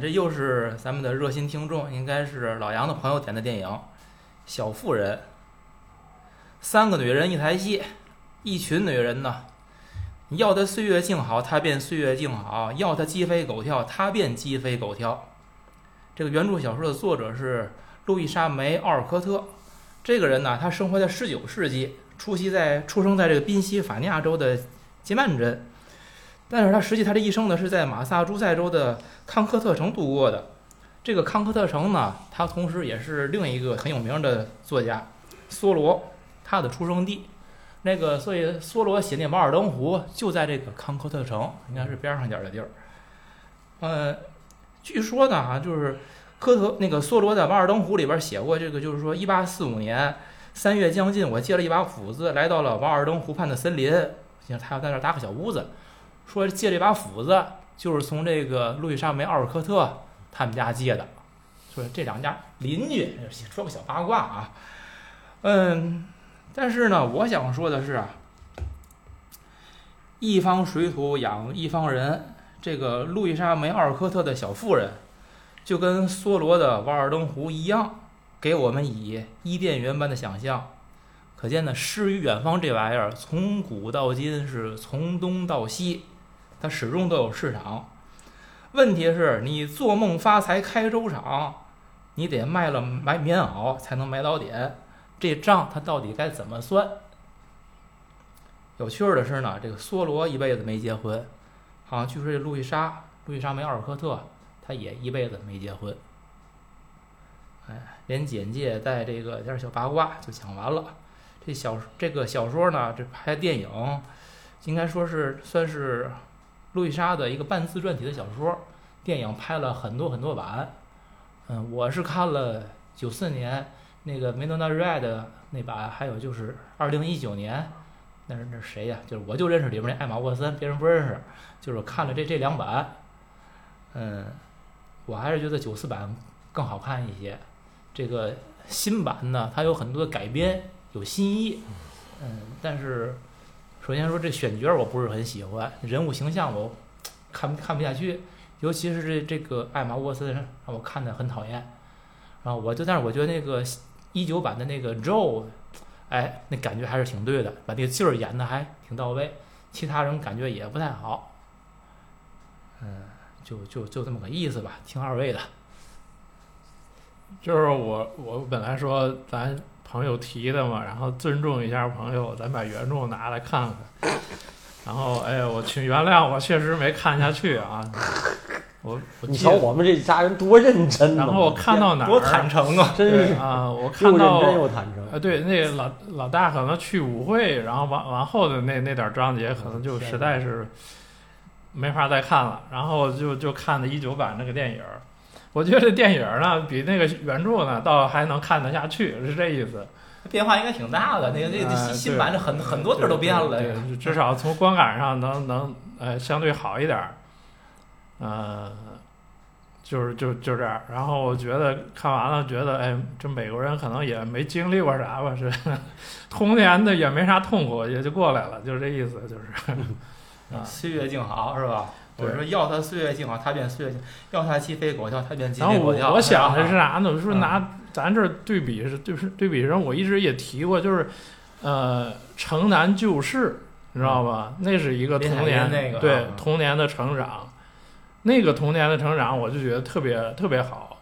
这又是咱们的热心听众，应该是老杨的朋友点的电影《小妇人》。三个女人一台戏，一群女人呢，要她岁月静好，她便岁月静好；要她鸡飞狗跳，她便鸡飞狗跳。这个原著小说的作者是路易莎梅·奥尔科特。这个人呢，他生活在十九世纪，出席在出生在这个宾夕法尼亚州的杰曼镇。但是他实际他这一生呢是在马萨诸塞州的康科特城度过的。这个康科特城呢，他同时也是另一个很有名的作家梭罗他的出生地。那个所以梭罗写那《瓦尔登湖》就在这个康科特城，应该是边上点的地儿。呃，据说呢哈，就是科特那个梭罗在《瓦尔登湖》里边写过这个，就是说一八四五年三月将近，我借了一把斧子来到了瓦尔登湖畔的森林，他要在那儿搭个小屋子。说借这把斧子就是从这个路易莎梅·奥尔科特他们家借的，说这两家邻居说个小八卦啊，嗯，但是呢，我想说的是啊，一方水土养一方人，这个路易莎梅·奥尔科特的小妇人，就跟梭罗的《瓦尔登湖》一样，给我们以伊甸园般的想象。可见呢，诗与远方这玩意儿，从古到今是从东到西。它始终都有市场，问题是你做梦发财开粥厂，你得卖了买棉袄才能买到点，这账它到底该怎么算？有趣儿的是呢，这个梭罗一辈子没结婚，好像据说这路易莎路易莎梅尔科特，他也一辈子没结婚。哎，连简介带这个点小八卦就讲完了。这小这个小说呢，这拍电影，应该说是算是。路易莎的一个半自传体的小说，电影拍了很多很多版。嗯，我是看了九四年那个《梅诺娜瑞的那版，还有就是二零一九年，那是那是谁呀？就是我就认识里边那艾玛沃森，别人不认识。就是看了这这两版，嗯，我还是觉得九四版更好看一些。这个新版呢，它有很多改编，有新意。嗯，但是。首先说这选角我不是很喜欢，人物形象我看看不下去，尤其是这这个艾玛沃森让我看的很讨厌。然后我就但是我觉得那个一九版的那个 Joe，哎，那感觉还是挺对的，把那个劲儿演的还挺到位。其他人感觉也不太好，嗯，就就就这么个意思吧，听二位的。就是我我本来说咱。朋友提的嘛，然后尊重一下朋友，咱把原著拿来看看。然后，哎，我请原谅，我确实没看下去啊。我，你瞧我们这家人多认真然后我看到哪儿？多坦诚啊！真是啊，我看到又认真又坦诚。啊，对，那个老老大可能去舞会，然后完完后的那那点章节，可能就实在是没法再看了。然后就就看的一九版那个电影。我觉得这电影呢，比那个原著呢，倒还能看得下去，是这意思。变化应该挺大的，那个那个新新版的很很多地儿都变了，至少从观感上能能呃相对好一点儿。呃，就是就就这样。然后我觉得看完了，觉得哎，这美国人可能也没经历过啥吧，是 童年的也没啥痛苦，也就过来了，就是这意思，就是啊，岁月静好，是吧？我说要他岁月静好，他便岁月静；要他鸡飞狗跳，他便鸡飞狗跳。然后我想的是啥呢？说拿咱这对比是，就是对比上，我一直也提过，就是呃，城南旧事，你知道吧？那是一个童年，对童年的成长。那个童年的成长，我就觉得特别特别好。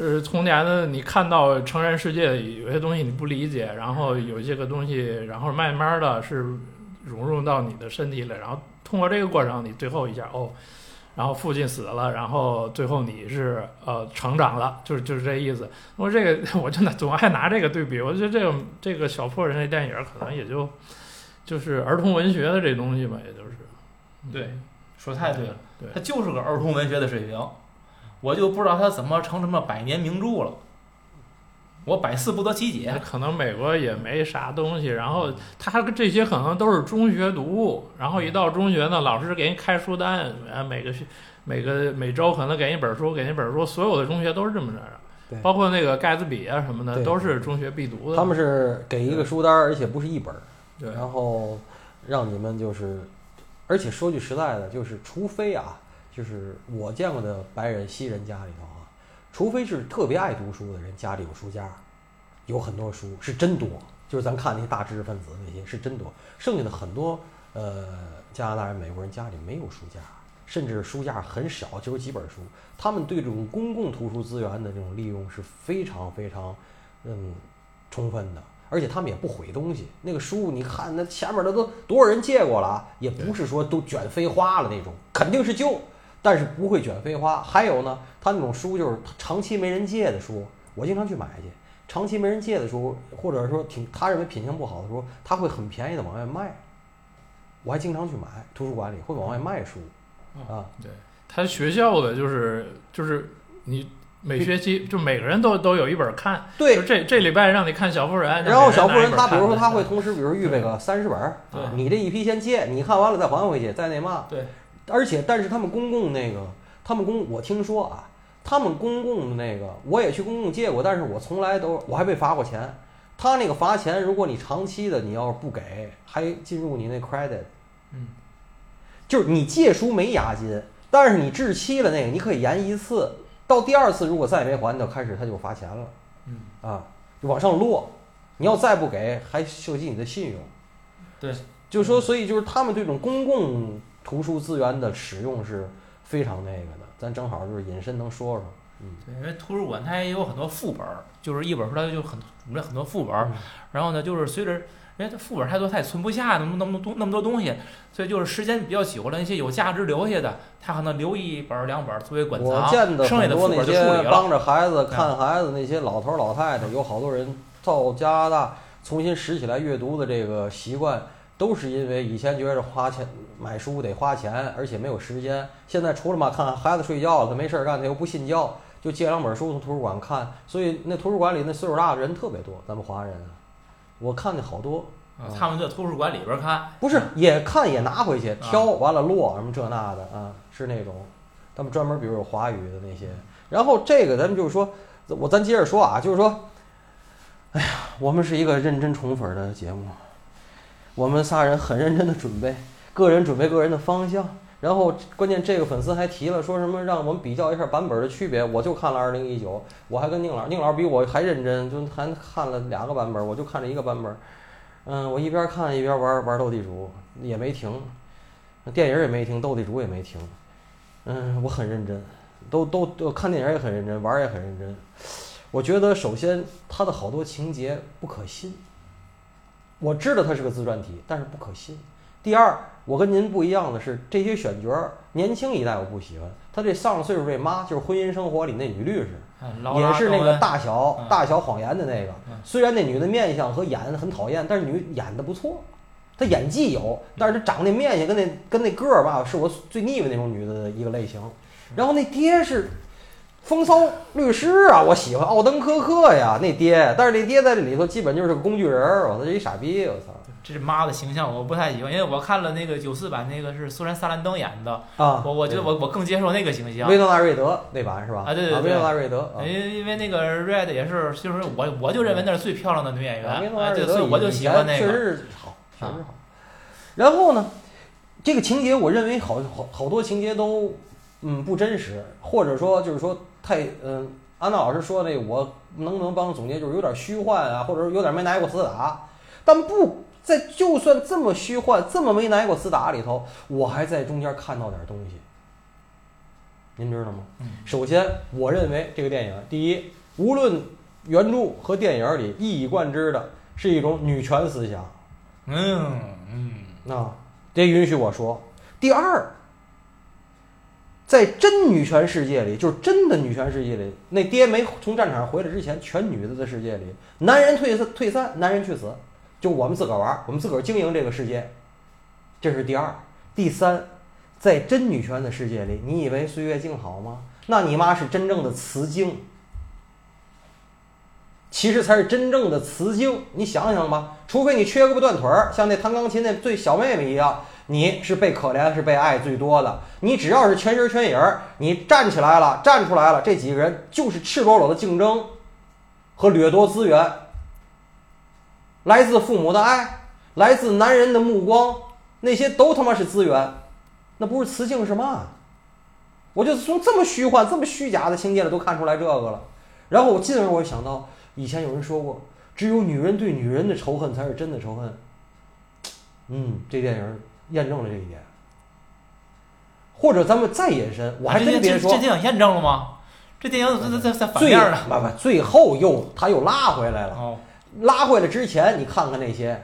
呃，童年的你看到成人世界有些东西你不理解，然后有些个东西，然后慢慢的是融入到你的身体里，然后。通过这个过程，你最后一下哦，然后父亲死了，然后最后你是呃成长了，就是就是这意思。我这个 我真的总爱拿这个对比，我觉得这个这个小破人的电影可能也就就是儿童文学的这东西吧，也就是。对，说太对了，对，它就是个儿童文学的水平，我就不知道它怎么成什么百年名著了。我百思不得其解，可能美国也没啥东西，然后他这些可能都是中学读物，然后一到中学呢，老师给你开书单，每个每个每周可能给一本书，给你一本书，所有的中学都是这么着。的，包括那个盖茨比啊什么的，都是中学必读的。他们是给一个书单，而且不是一本，然后让你们就是，而且说句实在的，就是除非啊，就是我见过的白人、西人家里头啊，除非是特别爱读书的人，家里有书架，有很多书是真多。就是咱看那些大知识分子那些是真多，剩下的很多呃加拿大人、美国人家里没有书架，甚至书架很少，就是几本书。他们对这种公共图书资源的这种利用是非常非常嗯充分的，而且他们也不毁东西。那个书你看那前面的都多少人借过了，也不是说都卷飞花了那种，肯定是旧，但是不会卷飞花。还有呢，他那种书就是长期没人借的书，我经常去买去。长期没人借的书，或者说挺他认为品相不好的书，他会很便宜的往外卖。我还经常去买，图书馆里会往外卖书。啊，对，他学校的就是就是你每学期就每个人都都有一本看。对，这这礼拜让你看小妇人，然后小妇人他比如说他会同时比如预备个三十本，你这一批先借，你看完了再还回去，再那嘛。对，而且但是他们公共那个，他们公我听说啊。他们公共的那个，我也去公共借过，但是我从来都我还被罚过钱。他那个罚钱，如果你长期的，你要是不给，还进入你那 credit。嗯，就是你借书没押金，但是你滞期了那个，你可以延一次，到第二次如果再也没还，就开始他就罚钱了。嗯，啊，就往上落。你要再不给，还涉及你的信用。对，就说，所以就是他们这种公共图书资源的使用是非常那个的。咱正好就是隐身能说说，嗯，对，因为图书馆它也有很多副本儿，就是一本书它就很准备很多副本儿，然后呢，就是随着，因为它副本太多，它也存不下那么那么多那么多东西，所以就是时间比较久了，那些有价值留下的，他可能留一本两本作为馆藏，剩下的副本就处理了。帮着孩子看孩子那些老头老太太，有好多人到加拿大重新拾起来阅读的这个习惯。都是因为以前觉着花钱买书得花钱，而且没有时间。现在除了嘛看孩子睡觉，他没事儿干，他又不信教，就借两本书从图书馆看。所以那图书馆里那岁数大的人特别多，咱们华人啊，我看见好多。他们在图书馆里边看，不是也看也拿回去挑，完了落什么这那的啊，是那种，他们专门比如有华语的那些。然后这个咱们就是说，我咱接着说啊，就是说，哎呀，我们是一个认真宠粉的节目。我们仨人很认真的准备，个人准备个人的方向，然后关键这个粉丝还提了说什么让我们比较一下版本的区别，我就看了二零一九，我还跟宁老，宁老比我还认真，就还看了两个版本，我就看这一个版本，嗯，我一边看一边玩玩斗地主，也没停，电影也没停，斗地主也没停，嗯，我很认真，都都都看电影也很认真，玩也很认真，我觉得首先他的好多情节不可信。我知道它是个自传体，但是不可信。第二，我跟您不一样的是，这些选角儿年轻一代我不喜欢。他这上了岁数这妈就是《婚姻生活》里那女律师，也是那个大小大小谎言的那个。虽然那女的面相和演很讨厌，但是女演的不错。她演技有，但是她长那面相跟那跟那个儿吧，是我最腻歪那种女的一个类型。然后那爹是。风骚律师啊，我喜欢奥登科克呀，那爹，但是那爹在这里头基本就是个工具人儿，我操，一傻逼，我操！这是妈的形象我不太喜欢，因为我看了那个九四版，那个是苏珊·萨兰登演的啊，我我觉得我我更接受那个形象。维诺纳瑞德那版是吧？啊，对对对，维诺纳瑞德，因因为那个 Red 也是，就是我我就认为那是最漂亮的女演员，维诺纳瑞德，所以我就喜欢那个，确实好，确实好。然后呢，这个情节我认为好好好多情节都嗯不真实，或者说就是说。太嗯，安娜老师说那我能不能帮总结，就是有点虚幻啊，或者说有点没挨过死打，但不在就算这么虚幻、这么没挨过厮打里头，我还在中间看到点东西。您知道吗？首先，我认为这个电影，第一，无论原著和电影里一以贯之的是一种女权思想。嗯嗯，那这允许我说。第二。在真女权世界里，就是真的女权世界里，那爹没从战场上回来之前，全女的的世界里，男人退散退散，男人去死，就我们自个儿玩儿，我们自个儿经营这个世界，这是第二。第三，在真女权的世界里，你以为岁月静好吗？那你妈是真正的雌竞，其实才是真正的雌竞。你想想吧，除非你缺胳膊断腿儿，像那弹钢琴那最小妹妹一样。你是被可怜，是被爱最多的。你只要是全身全影儿，你站起来了，站出来了，这几个人就是赤裸裸的竞争和掠夺资源，来自父母的爱，来自男人的目光，那些都他妈是资源，那不是雌性是嘛？我就从这么虚幻、这么虚假的情节里都看出来这个了。然后我进而我想到，以前有人说过，只有女人对女人的仇恨才是真的仇恨。嗯，这电影验证了这一点。或者咱们再延伸，我还真别说，这电影验证了吗？这电影在在在反面呢。不不，最后又他又拉回来了。哦，拉回来之前，你看看那些，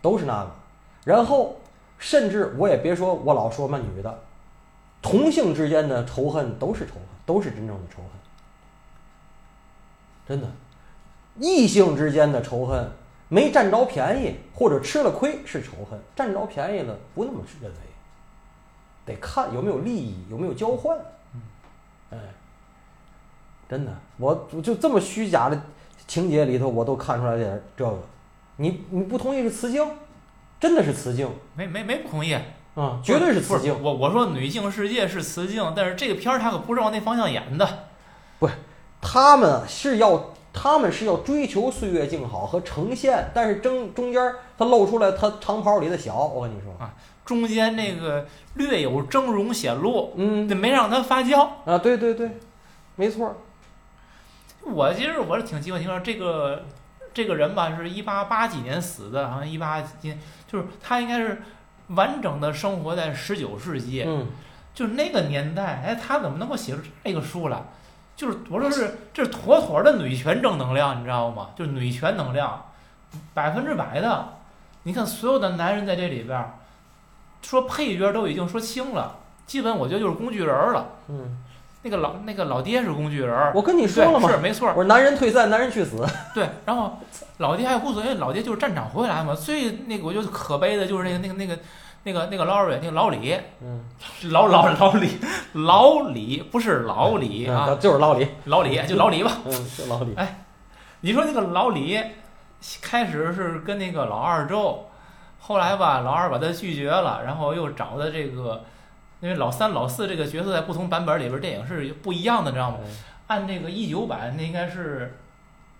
都是那个。然后，甚至我也别说，我老说嘛，女的，同性之间的仇恨都是仇恨，都是真正的仇恨。真的，异性之间的仇恨没占着便宜或者吃了亏是仇恨，占着便宜了不那么认为。得看有没有利益，有没有交换。哎，真的，我就这么虚假的情节里头，我都看出来点这个。你你不同意是雌竞，真的是雌竞？没没没不同意。啊，绝对是雌竞。我我说女性世界是雌竞，但是这个片儿它可不是往那方向演的。不，他们是要他们是要追求岁月静好和呈现，但是中中间他露出来他长袍里的小，我跟你说啊。中间那个略有峥嵘显露，嗯，那没让它发酵啊，对对对，没错。我其实我是挺奇怪，听说这个这个人吧，是一八八几年死的，好像一八几，就是他应该是完整的生活在十九世纪，嗯，就是那个年代，哎，他怎么能够写出这个书来？就是我说是这是妥妥的女权正能量，你知道吗？就是女权能量，百分之百的。你看所有的男人在这里边。说配角都已经说清了，基本我觉得就是工具人了。嗯，那个老那个老爹是工具人。我跟你说了吗？是没错。我说男人退散，男人去死。对，然后老爹还无所谓，老爹就是战场回来嘛。最那个我觉得可悲的就是那个那个那个那个那个劳瑞，那个老李。嗯。老老老李，老李不是老李啊，就是老李，老李就老李吧。嗯，就老李。哎，你说那个老李开始是跟那个老二周。后来吧，老二把他拒绝了，然后又找的这个，因为老三、老四这个角色在不同版本里边电影是不一样的，知道吗？按这个一九版，那应该是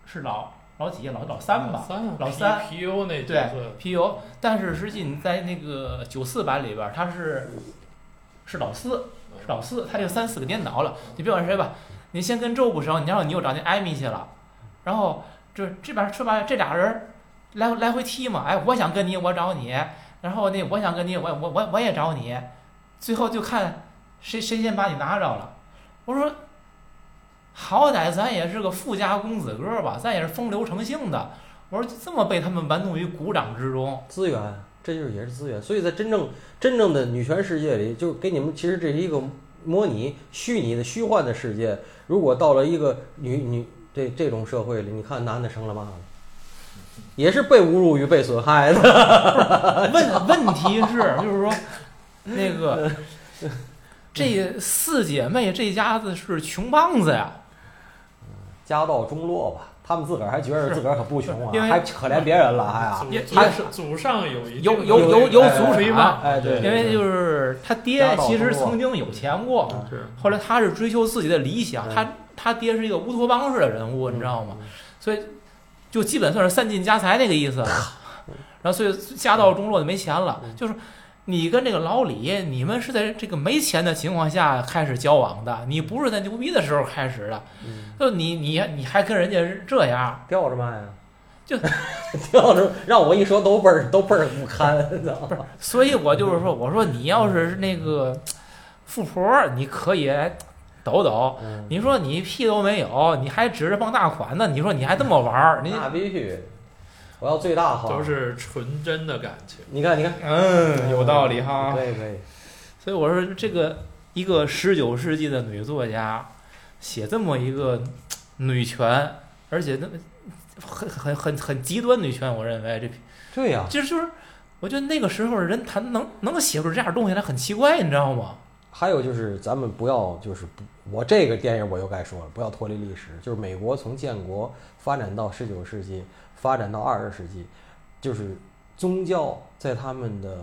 是老老几老老三吧？老三。P U 那对 P U，但是实际你在那个九四版里边，他是是老四，是老四，他这三四个颠倒了。你别管谁吧，你先跟周不熟，然后你又找那艾米去了，然后这这边说白了，这俩人。来来回踢嘛，哎，我想跟你，我找你，然后那我想跟你，我我我我也找你，最后就看谁谁先把你拿着了。我说，好歹咱也是个富家公子哥吧，咱也是风流成性的。我说这么被他们玩弄于股掌之中，资源，这就是也是资源。所以在真正真正的女权世界里，就给你们，其实这是一个模拟虚拟的虚幻的世界。如果到了一个女女这这种社会里，你看男的成了嘛了？也是被侮辱与被损害的。问问题是，就是说，那个 这四姐妹这家子是穷棒子呀，家道中落吧。他们自个儿还觉得自个儿可不穷啊，还可怜别人了，还啊，还是祖上有一有有有有祖水嘛？哎，对，因为就是他爹其实曾经有钱过，后来他是追求自己的理想，他他爹是一个乌托邦式的人物，你知道吗？所以。就基本算是散尽家财那个意思，然后所以家道中落就没钱了。就是你跟这个老李，你们是在这个没钱的情况下开始交往的，你不是在牛逼的时候开始的。就你你你还跟人家这样吊着嘛呀？就 吊着，让我一说都倍儿 都倍儿不堪，不是？所以我就是说，我说你要是那个 富婆，你可以。抖抖，你说你屁都没有，你还指着傍大款呢？你说你还这么玩儿？那必须，我要最大化，都是纯真的感情。你看，你看，嗯，有道理哈。可以，可以。所以我说，这个一个十九世纪的女作家写这么一个女权，而且那很很很很极端女权，我认为这对呀，就是就是，我觉得那个时候人他能能写出这样东西来，很奇怪，你知道吗？还有就是，咱们不要就是不，我这个电影我又该说了，不要脱离历史。就是美国从建国发展到十九世纪，发展到二十世纪，就是宗教在他们的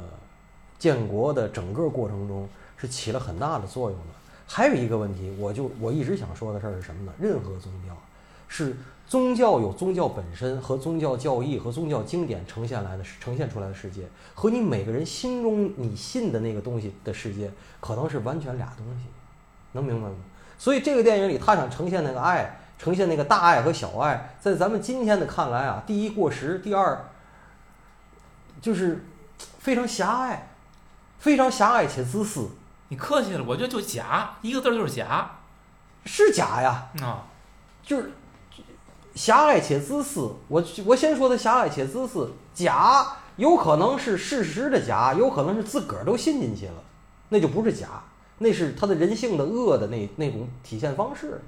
建国的整个过程中是起了很大的作用的。还有一个问题，我就我一直想说的事儿是什么呢？任何宗教是。宗教有宗教本身和宗教教义和宗教经典呈现来的呈现出来的世界，和你每个人心中你信的那个东西的世界，可能是完全俩东西。能明白吗？所以这个电影里他想呈现那个爱，呈现那个大爱和小爱，在咱们今天的看来啊，第一过时，第二就是非常狭隘，非常狭隘且自私。你客气了，我觉得就假，一个字就是假，是假呀，啊，就是狭隘且自私。我我先说的狭隘且自私，假有可能是事实的假，有可能是自个儿都信进去了，那就不是假，那是他的人性的恶的那那种体现方式。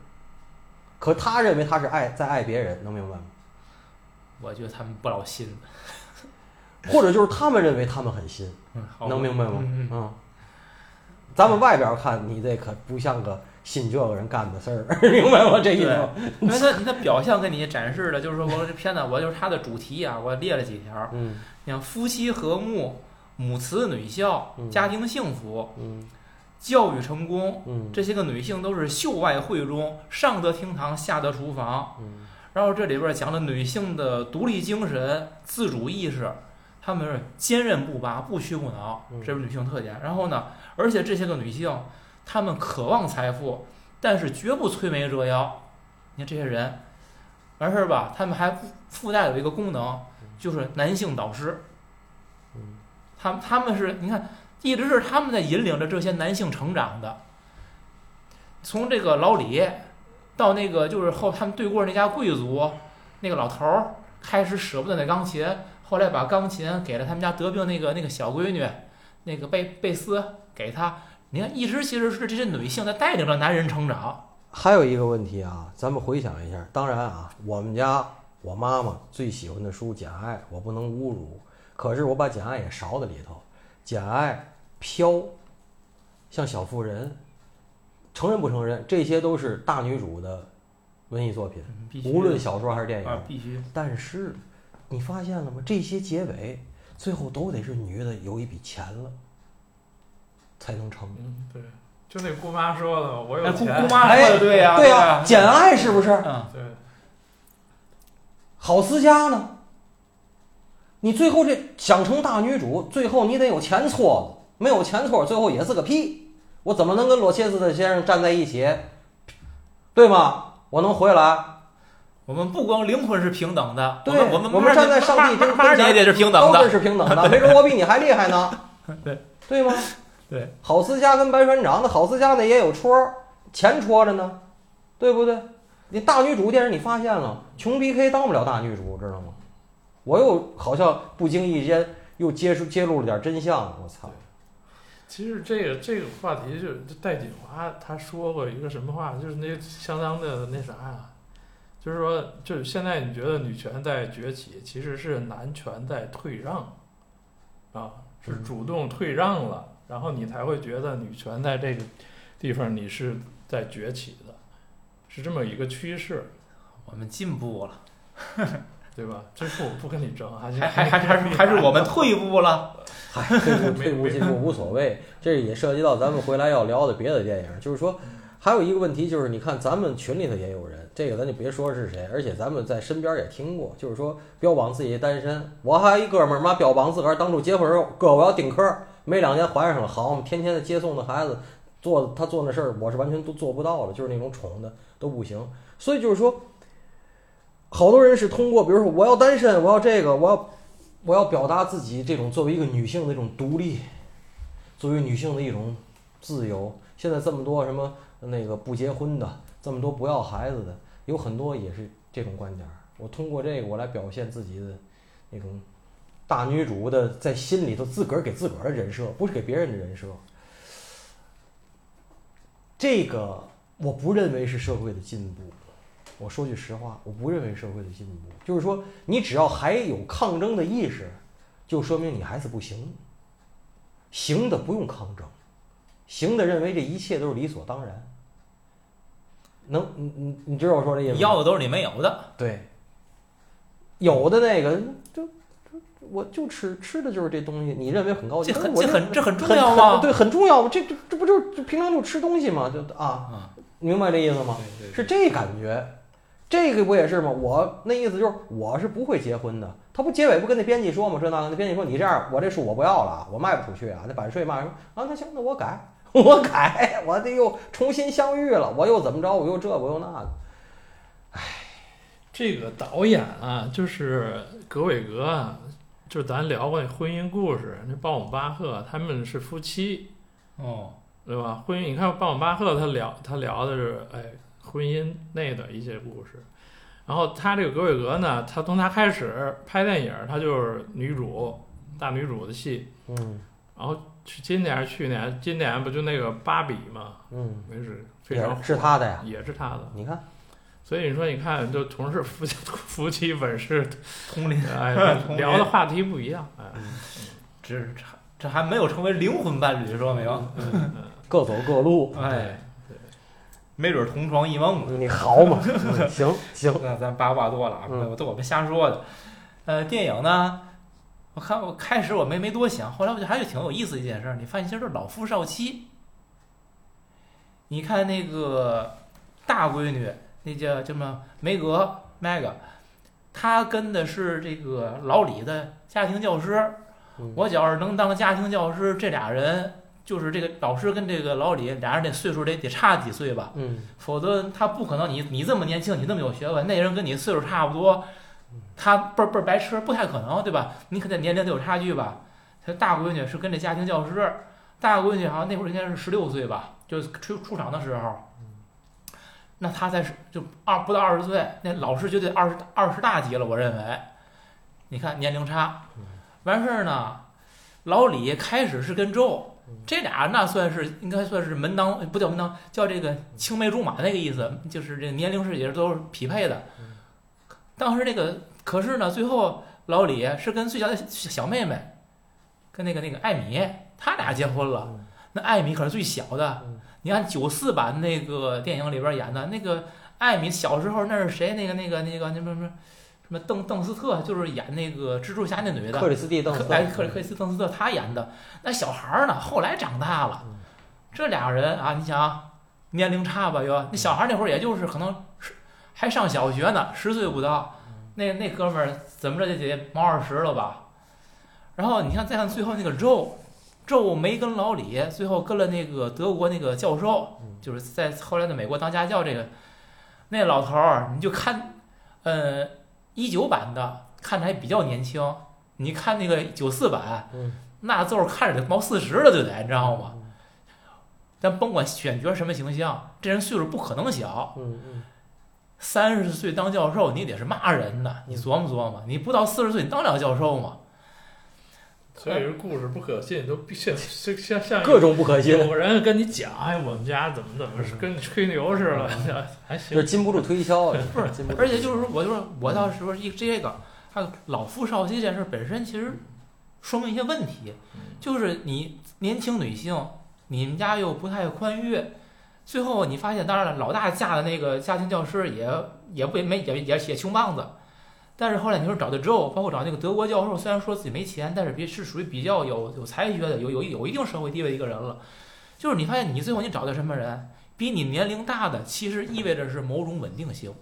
可他认为他是爱在爱别人，能明白吗？我觉得他们不老心，或者就是他们认为他们很新，嗯，能明白吗？嗯咱们外边看你这可不像个信这个人干的事儿，明白吗？这意思？因为他他表象给你展示的就是说我这片子我就是它的主题啊，我列了几条，嗯。你看夫妻和睦、母慈女孝、嗯。家庭幸福、嗯教育成功，嗯这些个女性都是秀外慧中，上得厅堂，下得厨房。嗯然后这里边讲了女性的独立精神、自主意识，她们是坚韧不拔、不屈不挠，嗯这是女性特点。然后呢，而且这些个女性，她们渴望财富，但是绝不摧眉折腰。你看这些人，完事儿吧，他们还附附带有一个功能，就是男性导师。嗯他们他们是你看，一直是他们在引领着这些男性成长的。从这个老李到那个就是后他们对过那家贵族那个老头儿，开始舍不得那钢琴，后来把钢琴给了他们家得病那个那个小闺女，那个贝贝斯给他。你看，一直其实是这些女性在带领着男人成长。还有一个问题啊，咱们回想一下，当然啊，我们家我妈妈最喜欢的书《简爱》，我不能侮辱，可是我把《简爱》也勺在里头，《简爱》飘，像小妇人，承认不承认，这些都是大女主的文艺作品，无论小说还是电影。啊，必须。但是你发现了吗？这些结尾最后都得是女的有一笔钱了，才能成。嗯，对，就那姑妈说的，我有钱，姑妈说的对呀、对呀、呀，简爱是不是？嗯，对，郝思佳呢？你最后这想成大女主，最后你得有前撮子，没有前撮，最后也是个屁。我怎么能跟罗切斯特先生站在一起？对吗？我能回来，我们不光灵魂是平等的，对我们我们站在上帝马跟跟前也是平等的。是平等的，没准我比你还厉害呢。对对吗？对，郝思嘉跟白船长，那郝思嘉那也有戳儿，钱戳着呢，对不对？你大女主电影你发现了，穷逼 K 当不了大女主，知道吗？我又好像不经意间又揭出揭露了点真相，我操！其实这个这个话题就是戴锦华他说过一个什么话，就是那相当的那啥呀，就是说，就是现在你觉得女权在崛起，其实是男权在退让，啊，是主动退让了，然后你才会觉得女权在这个地方你是在崛起的，是这么一个趋势，我们进步了，对吧？这是我不跟你争，还是还还还还是还是我们退步了。嗨，退步退步进步无所谓，这也涉及到咱们回来要聊的别的电影，就是说。还有一个问题就是，你看咱们群里头也有人，这个咱就别说是谁，而且咱们在身边也听过，就是说标榜自己单身。我还有一哥们儿妈，标榜自个儿当初结婚时候，哥我要丁克，没两年怀上了，好，我们天天的接送的孩子，做他做那事儿，我是完全都做不到了，就是那种宠的都不行。所以就是说，好多人是通过，比如说我要单身，我要这个，我要我要表达自己这种作为一个女性的一种独立，作为女性的一种自由。现在这么多什么。那个不结婚的，这么多不要孩子的，有很多也是这种观点。我通过这个，我来表现自己的那种大女主的在心里头自个儿给自个儿的人设，不是给别人的人设。这个我不认为是社会的进步。我说句实话，我不认为社会的进步，就是说你只要还有抗争的意识，就说明你还是不行。行的不用抗争。行的认为这一切都是理所当然，能你你你知道我说这意思吗？要的都是你没有的，对，有的那个就就我就吃吃的就是这东西，你认为很高级，这很我这很这很重要吗？对，很重要吗？这这这不就是就平常就吃东西吗？就啊，啊，明白这意思吗？是这感觉。这个不也是吗？我那意思就是我是不会结婚的。他不结尾不跟那编辑说吗？这那个那编辑说你这样，我这书我不要了，我卖不出去啊，那版税卖什么啊？那行，那我改。我改，我得又重新相遇了，我又怎么着？我又这，我又那个。唉，这个导演啊，就是格韦格啊，就是咱聊过那婚姻故事，那鲍姆巴赫他们是夫妻，哦，对吧？婚姻，你看鲍姆巴赫他聊他聊的是哎婚姻内的一些故事，然后他这个格韦格呢，他从他开始拍电影，他就是女主大女主的戏，嗯。然后去今年还是去年，今年不就那个芭比嘛，嗯，那是非常也是他的呀。也是他的，你看，所以你说你看，就同是夫妻夫妻本是，同林，哎，聊的话题不一样，哎，这是这还没有成为灵魂伴侣，说明，嗯。各走各路，哎，没准同床异梦呢。你好嘛？嗯 行行，那咱八卦多了啊，嗯都我们瞎说的。呃，电影呢，我看我开始我没没多想，后来我觉得还是挺有意思的一件事，你发现其实老夫少妻。你看那个大闺女，那叫叫什么梅格 Meg，她跟的是这个老李的家庭教师。嗯我觉着能当家庭教师，这俩人就是这个老师跟这个老李俩人这岁数得得差几岁吧？嗯否则他不可能你你这么年轻，你那么有学问，那人跟你岁数差不多，他倍儿倍儿白痴，不太可能，对吧？你肯定年龄得有差距吧？他大闺女是跟这家庭教师，大闺女好像那会儿应该是十六岁吧，就出出场的时候，那他才是就二不到二十岁，那老师绝对二十二十大几了，我认为。你看年龄差，完事儿呢，老李开始是跟周。这俩那算是应该算是门当不叫门当，叫这个青梅竹马那个意思，就是这年龄是也是都是匹配的。当时那个可是呢，最后老李是跟最小的小妹妹，跟那个那个艾米，他俩结婚了。那艾米可是最小的嗯，你看九四版那个电影里边演的那个艾米小时候那是谁？那个那个那个那什么什么什么邓邓斯特，就是演那个蜘蛛侠那女的。克里斯蒂邓斯克哎，克里克里斯邓斯特他演的那小孩儿呢，后来长大了，这俩人啊，你想啊年龄差吧又，那小孩那会儿也就是可能是还上小学呢，十岁不到，那那哥们儿怎么着也得毛二十了吧？然后你看再看最后那个周，周没跟老李，最后跟了那个德国那个教授，就是在后来的美国当家教这个那老头儿，你就看，呃，一九版的看着还比较年轻，你看那个九四版，嗯那就是看着毛四十了就得，你知道吗？咱甭管选角什么形象，这人岁数不可能小，嗯嗯三十岁当教授，你得是骂人的，你琢磨琢磨，你不到四十岁，你当了教授吗？所以这故事不可信，都必须 像像像各种不可信，有人跟你讲，哎，我们家怎么怎么是跟你吹牛似的，还行就是。禁不住推销，不是禁不住而且就是说，我就是我倒是说一这个，还有老夫少妻这件事本身其实说明一些问题，就是你年轻女性，你们家又不太宽裕，最后你发现，当然了，老大嫁的那个家庭教师也也不没也也也穷棒子，但是后来你说找的之后，包括找那个德国教授，虽然说自己没钱，但是比是属于比较有有才学的，有有有一定社会地位一个人了，就是你发现你最后你找的什么人，比你年龄大的，其实意味着是某种稳定性。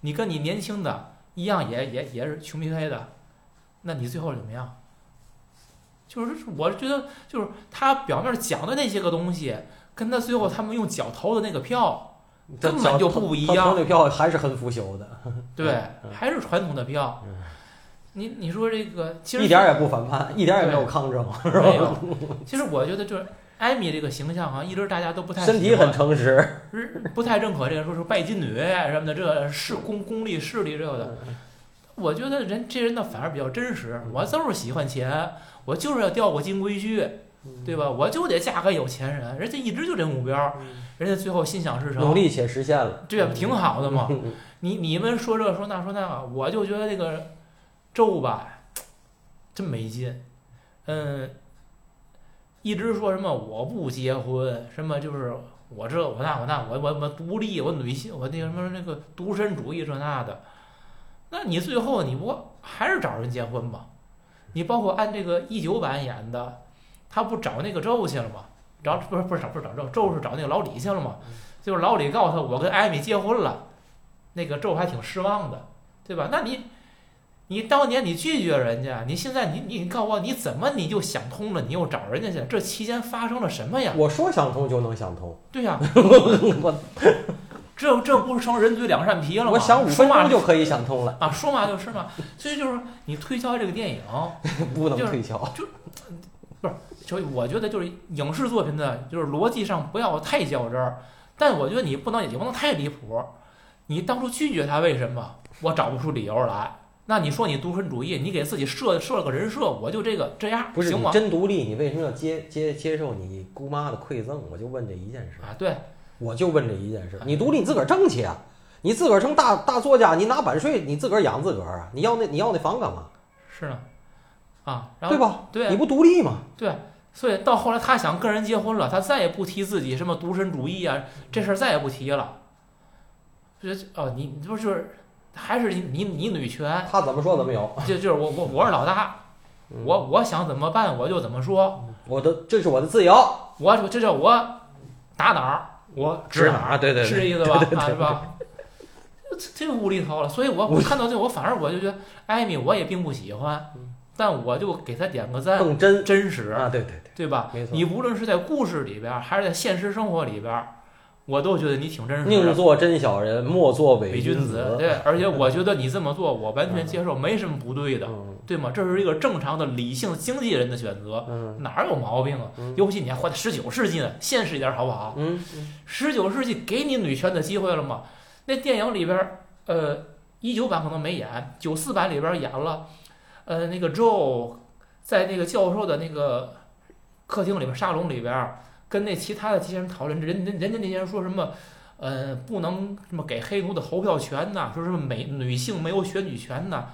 你跟你年轻的一样也，也也是穷匹配的，那你最后怎么样？就是我觉得，就是他表面讲的那些个东西，跟他最后他们用脚投的那个票，根本就不一样他投那票还是很腐朽的，对嗯，还是传统的票嗯。你你说这个，其实一点儿也不反叛，一点儿也没有抗争，是没有吧？。其实我觉得就是艾米这个形象，好像一直大家都不太身体很诚实，是不太认可这个，说是拜金女什么的，这是功功利势力这个的。我觉得人这人呢反而比较真实，我就是喜欢钱，我就是要钓个金龟婿，对吧？我就得嫁个有钱人，人家一直就这目标，人家最后心想事成，努力且实现了，这不挺好的吗？嗯 你你们说这说那说那个，我就觉得这个周吧，真没劲。嗯，一直说什么我不结婚，什么就是我这我那我那我我我独立，我女性，我那个什么那个独身主义这那的。那你最后你不还是找人结婚吗？你包括按这个一九版演的，他不找那个周去了吗？找不是不是找不是找周，周是找那个老李去了嘛？就是老李告诉他我跟艾米结婚了。那个周还挺失望的，对吧？那你你当年你拒绝人家，你现在你你告诉我你怎么你就想通了？你又找人家去？这期间发生了什么呀？我说想通就能想通，对呀，我这这不是成人嘴两扇皮了吗？我想五分钟就可以想通了啊，说嘛就是嘛。所以就是你推销这个电影 不能推销，就不是，所以我觉得就是影视作品的，就是逻辑上不要太较真儿，但我觉得你不能也不能太离谱。你当初拒绝他为什么？我找不出理由来。那你说你独身主义，你给自己设设了个人设，我就这个这样，不是行吗？真独立，你为什么要接接接受你姑妈的馈赠？我就问这一件事啊，对，我就问这一件事。你独立，你自个儿挣去啊！你自个儿成大大作家，你拿版税，你自个儿养自个儿啊！你要那你要那房干嘛？是啊，啊，对吧？对，你不独立吗？对，所以到后来他想跟人结婚了，他再也不提自己什么独身主义啊，这事儿再也不提了。这哦，你不是？还是你你你女权，他怎么说怎么有，就就是我我我是老大，我我想怎么办我就怎么说，我的这是我的自由，我这叫我打哪儿我指哪儿，对对，是这意思吧？啊，是吧？这无厘头了，所以我我看到这我反而我就觉得艾米我也并不喜欢，但我就给他点个赞，更真真实啊，对对对，对吧？没错，你无论是在故事里边还是在现实生活里边。我都觉得你挺真实的。宁做真小人，莫做伪君子。对，而且我觉得你这么做，我完全接受，没什么不对的，对吗？这是一个正常的理性经纪人的选择，哪有毛病啊？尤其你还活在十九世纪呢，现实一点好不好？嗯，十九世纪给你女权的机会了吗？那电影里边，呃，一九版可能没演，九四版里边演了，呃，那个 Joe 在那个教授的那个客厅里边沙龙里边。跟那其他的这些人讨论，人人人家那些人说什么，呃，不能什么给黑奴的投票权呐，说什么美女性没有选举权呐，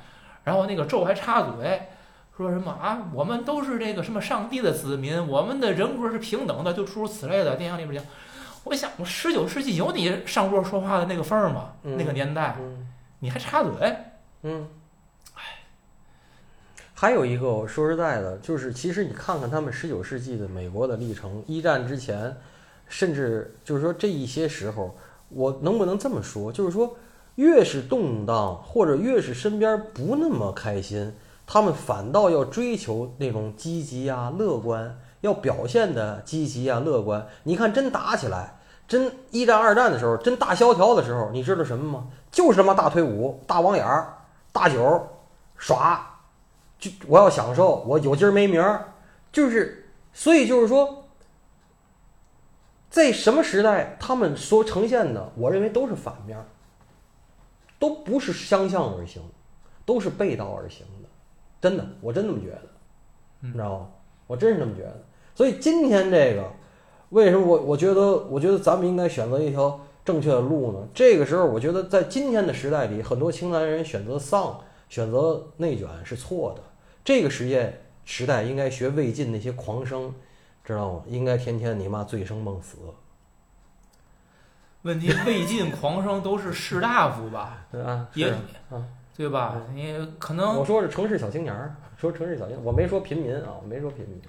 然后那个咒还插嘴，说什么啊，我们都是这个什么上帝的子民，我们的人格是平等的，就诸如此类的。电影里边讲，我想，我十九世纪有你上桌说话的那个份儿吗？那个年代，你还插嘴？嗯。还有一个，我说实在的，就是其实你看看他们十九世纪的美国的历程，一战之前，甚至就是说这一些时候，我能不能这么说？就是说，越是动荡，或者越是身边不那么开心，他们反倒要追求那种积极啊、乐观，要表现的积极啊、乐观。你看，真打起来，真一战、二战的时候，真大萧条的时候，你知道什么吗？就是他妈大退伍、大网眼儿、大酒耍。就我要享受，我有今儿没明儿，就是，所以就是说，在什么时代，他们所呈现的，我认为都是反面，都不是相向而行，都是背道而行的，真的，我真这么觉得，你知道吗？我真是这么觉得。所以今天这个，为什么我我觉得，我觉得咱们应该选择一条正确的路呢？这个时候，我觉得在今天的时代里，很多青年人选择丧，选择内卷是错的。这个实验时代应该学魏晋那些狂生，知道吗？应该天天你妈醉生梦死。问题魏晋狂生都是士大夫吧？对 啊，也，对吧？你可能我说是城市小青年儿，说城市小青，我没说平民啊，我没说平民。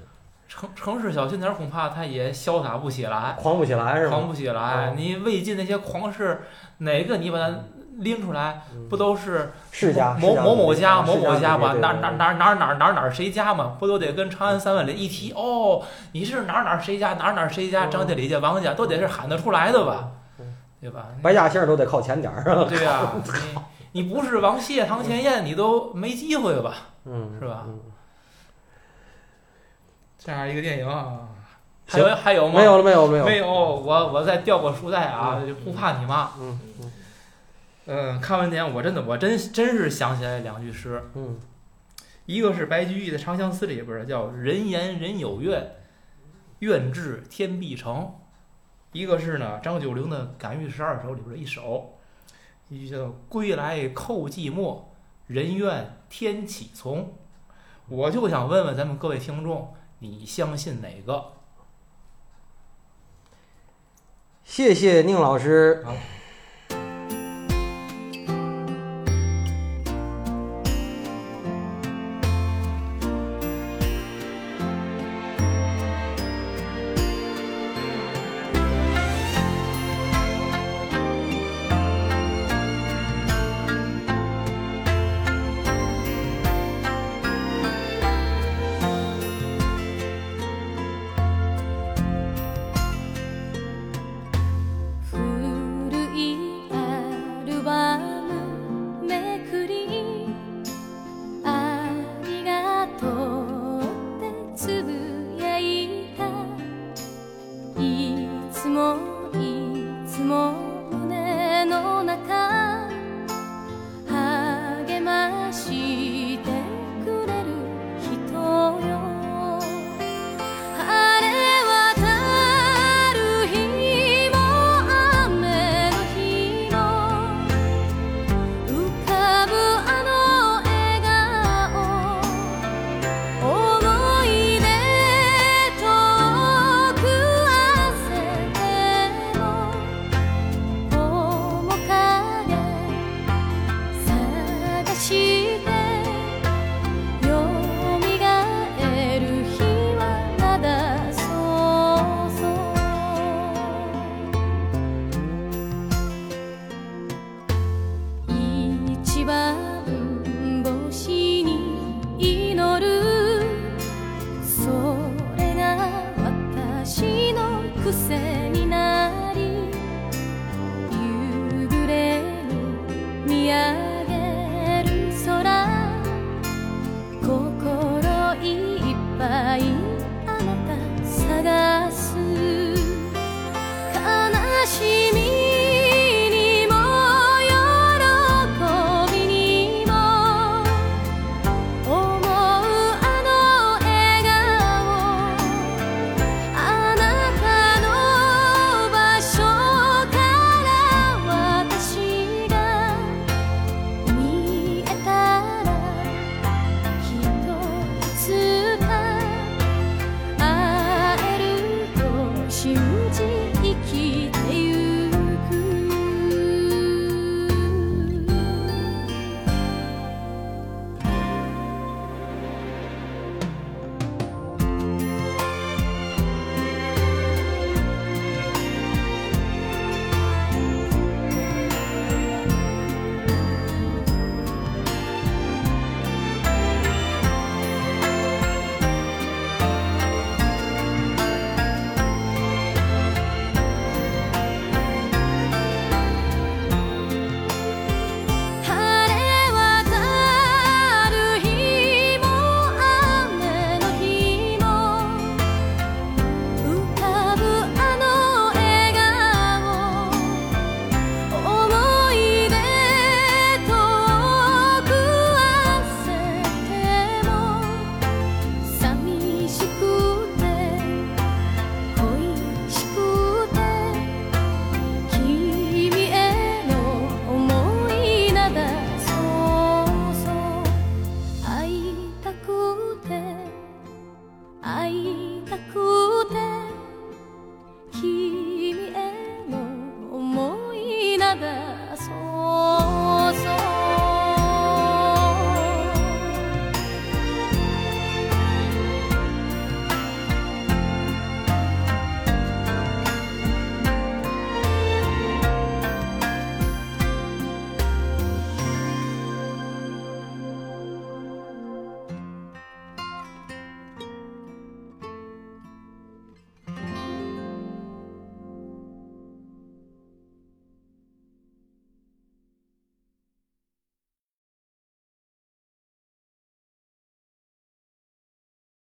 城城市小青年恐怕他也潇洒不起来，狂不起来是吗？狂不起来。你魏晋那些狂士，哪个你把他？拎出来不都是世家某某某家某某家吗？哪哪哪哪哪哪哪谁家嘛？不都得跟长安三万里一提哦？你是哪哪谁家哪哪谁家？张家李家王家都得是喊得出来的吧？对吧？白家姓都得靠前点儿对呀，你你不是王谢堂前燕，你都没机会吧？嗯，是吧？这样一个电影啊，还有还有吗？没有了，没有没有，没有。我我再掉个书袋啊，就不怕你骂。嗯嗯。嗯，看完电影，我真的，我真真是想起来两句诗。嗯，一个是白居易的《长相思》里边叫“人言人有怨，怨至天必成”，一个是呢张九龄的《感遇十二首》里边一首，一句叫做“归来扣寂寞，人怨天启从”。我就想问问咱们各位听众，你相信哪个？谢谢宁老师。好。